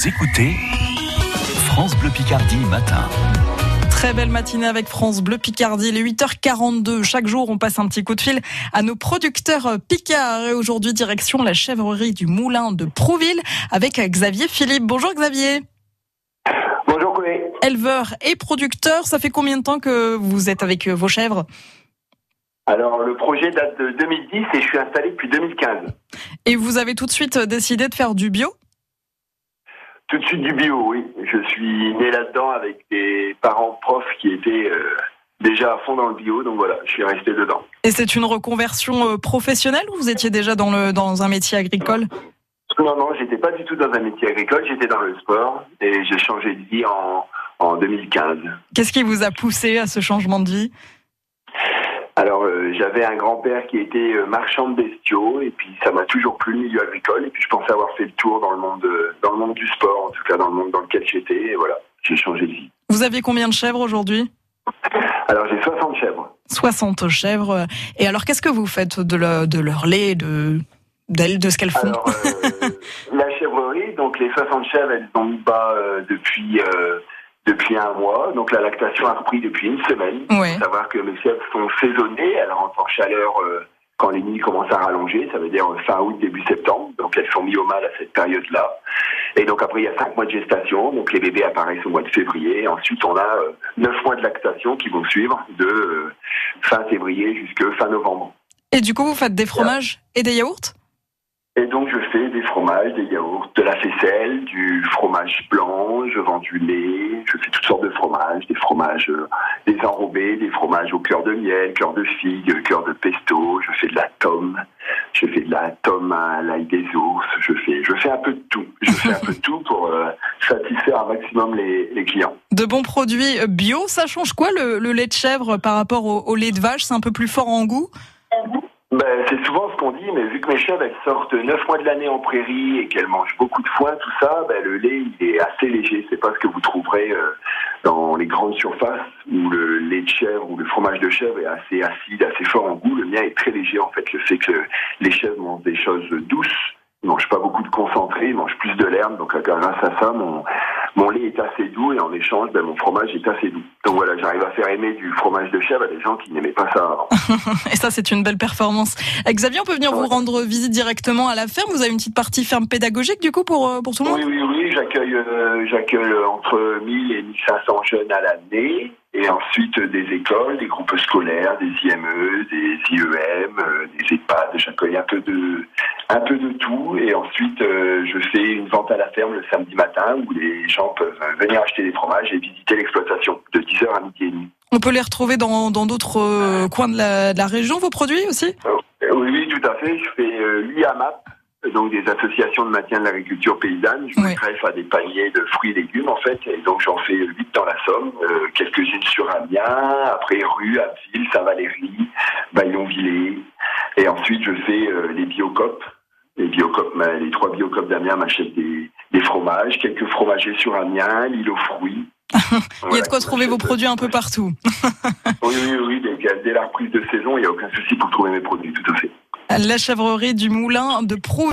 Vous écoutez France Bleu Picardie matin. Très belle matinée avec France Bleu Picardie, il est 8h42. Chaque jour, on passe un petit coup de fil à nos producteurs Picard. Et aujourd'hui, direction la chèvrerie du Moulin de Prouville avec Xavier Philippe. Bonjour Xavier. Bonjour Chloé. Éleveur et producteur, ça fait combien de temps que vous êtes avec vos chèvres? Alors, le projet date de 2010 et je suis installé depuis 2015. Et vous avez tout de suite décidé de faire du bio? Tout de suite du bio, oui. Je suis né là-dedans avec des parents profs qui étaient euh, déjà à fond dans le bio, donc voilà, je suis resté dedans. Et c'est une reconversion euh, professionnelle ou vous étiez déjà dans, le, dans un métier agricole? Non, non, j'étais pas du tout dans un métier agricole, j'étais dans le sport et j'ai changé de vie en, en 2015. Qu'est-ce qui vous a poussé à ce changement de vie? Alors, euh, j'avais un grand-père qui était euh, marchand de bestiaux et puis ça m'a toujours plu le milieu agricole et puis je pensais avoir fait le tour dans le monde, euh, dans le monde du sport, en tout cas dans le monde dans lequel j'étais et voilà, j'ai changé de vie. Vous aviez combien de chèvres aujourd'hui? Alors, j'ai 60 chèvres. 60 chèvres. Et alors, qu'est-ce que vous faites de, le- de leur lait, de, de ce qu'elles font? Alors, euh, la chèvrerie, donc les 60 chèvres, elles ont mis bas euh, depuis, depuis un mois. Donc la lactation a repris depuis une semaine. Ouais. faut savoir que mes chèvres sont saisonnées, elles rentrent en chaleur euh, quand les nuits commencent à rallonger, ça veut dire euh, fin août, début septembre. Donc elles sont mises au mal à cette période-là. Et donc après, il y a 5 mois de gestation, donc les bébés apparaissent au mois de février. Ensuite, on a euh, 9 mois de lactation qui vont suivre de euh, fin février jusqu'à fin novembre. Et du coup, vous faites des fromages et des yaourts? Et donc des fromages, des yaourts, de la faisselle, du fromage blanc, je vends du lait, je fais toutes sortes de fromages, des fromages, euh, des enrobés, des fromages au cœur de miel, cœur de figue, cœur de pesto, je fais de la tome, je fais de la tome à l'ail des ours, je fais, je fais un peu de tout, je fais un peu tout pour euh, satisfaire un maximum les, clients. De bons produits bio, ça change quoi le, lait de chèvre par rapport au lait de vache? C'est un peu plus fort en goût? Ben, c'est souvent ce qu'on dit, mais vu que mes chèvres elles sortent neuf mois de l'année en prairie et qu'elles mangent beaucoup de foin, tout ça, ben, le lait il est assez léger. C'est pas ce que vous trouverez euh, dans les grandes surfaces où le lait de chèvre ou le fromage de chèvre est assez acide, assez fort en goût. Le mien est très léger en fait. Le fait que les chèvres mangent des choses douces, ils mangent pas beaucoup de concentré, ils mangent plus de l'herbe. Donc euh, grâce à ça, mon mon lait est assez doux et en échange, ben, mon fromage est assez doux. Donc voilà, j'arrive à faire aimer du fromage de chèvre à des gens qui n'aimaient pas ça avant. Et ça, c'est une belle performance. Euh, Xavier, on peut venir vous rendre visite directement à la ferme. Vous avez une petite partie ferme pédagogique du coup pour, euh, pour tout le monde? Oui, oui, oui, j'accueille, euh, j'accueille entre 1000 et 1500 jeunes à l'année. Et ensuite, euh, des écoles, des groupes scolaires, des IME, des IEM, euh, des EHPAD. J'accueille un peu de, un peu de tout. Et ensuite, euh, je fais une vente à la ferme le samedi matin où les gens peuvent euh, venir acheter des fromages et visiter l'exploitation de 10h à midi et demi. On peut les retrouver dans d'autres euh, coins de la, de la région, vos produits aussi? Euh, Oui, oui, tout à fait. Je fais l'IAMAP, donc des associations de maintien de l'agriculture paysanne. Je me Oui. greffe à des paniers de fruits et légumes, en fait. Et donc, j'en fais huit dans la Somme, euh, quelques-unes sur Amiens, après Rue, Abbeville, Saint-Valéry, Baillonvillers. Et ensuite, je fais euh, les biocopes. Les trois biocopes d'Amiens m'achètent des, des fromages, quelques fromagers sur Amiens, l'île aux fruits. Il y a de quoi trouver vos produits un peu partout. Oui, oui, oui. Dès, dès la reprise de saison, il n'y a aucun souci pour trouver mes produits, tout à fait. La chèvrerie du Moulin de Prou.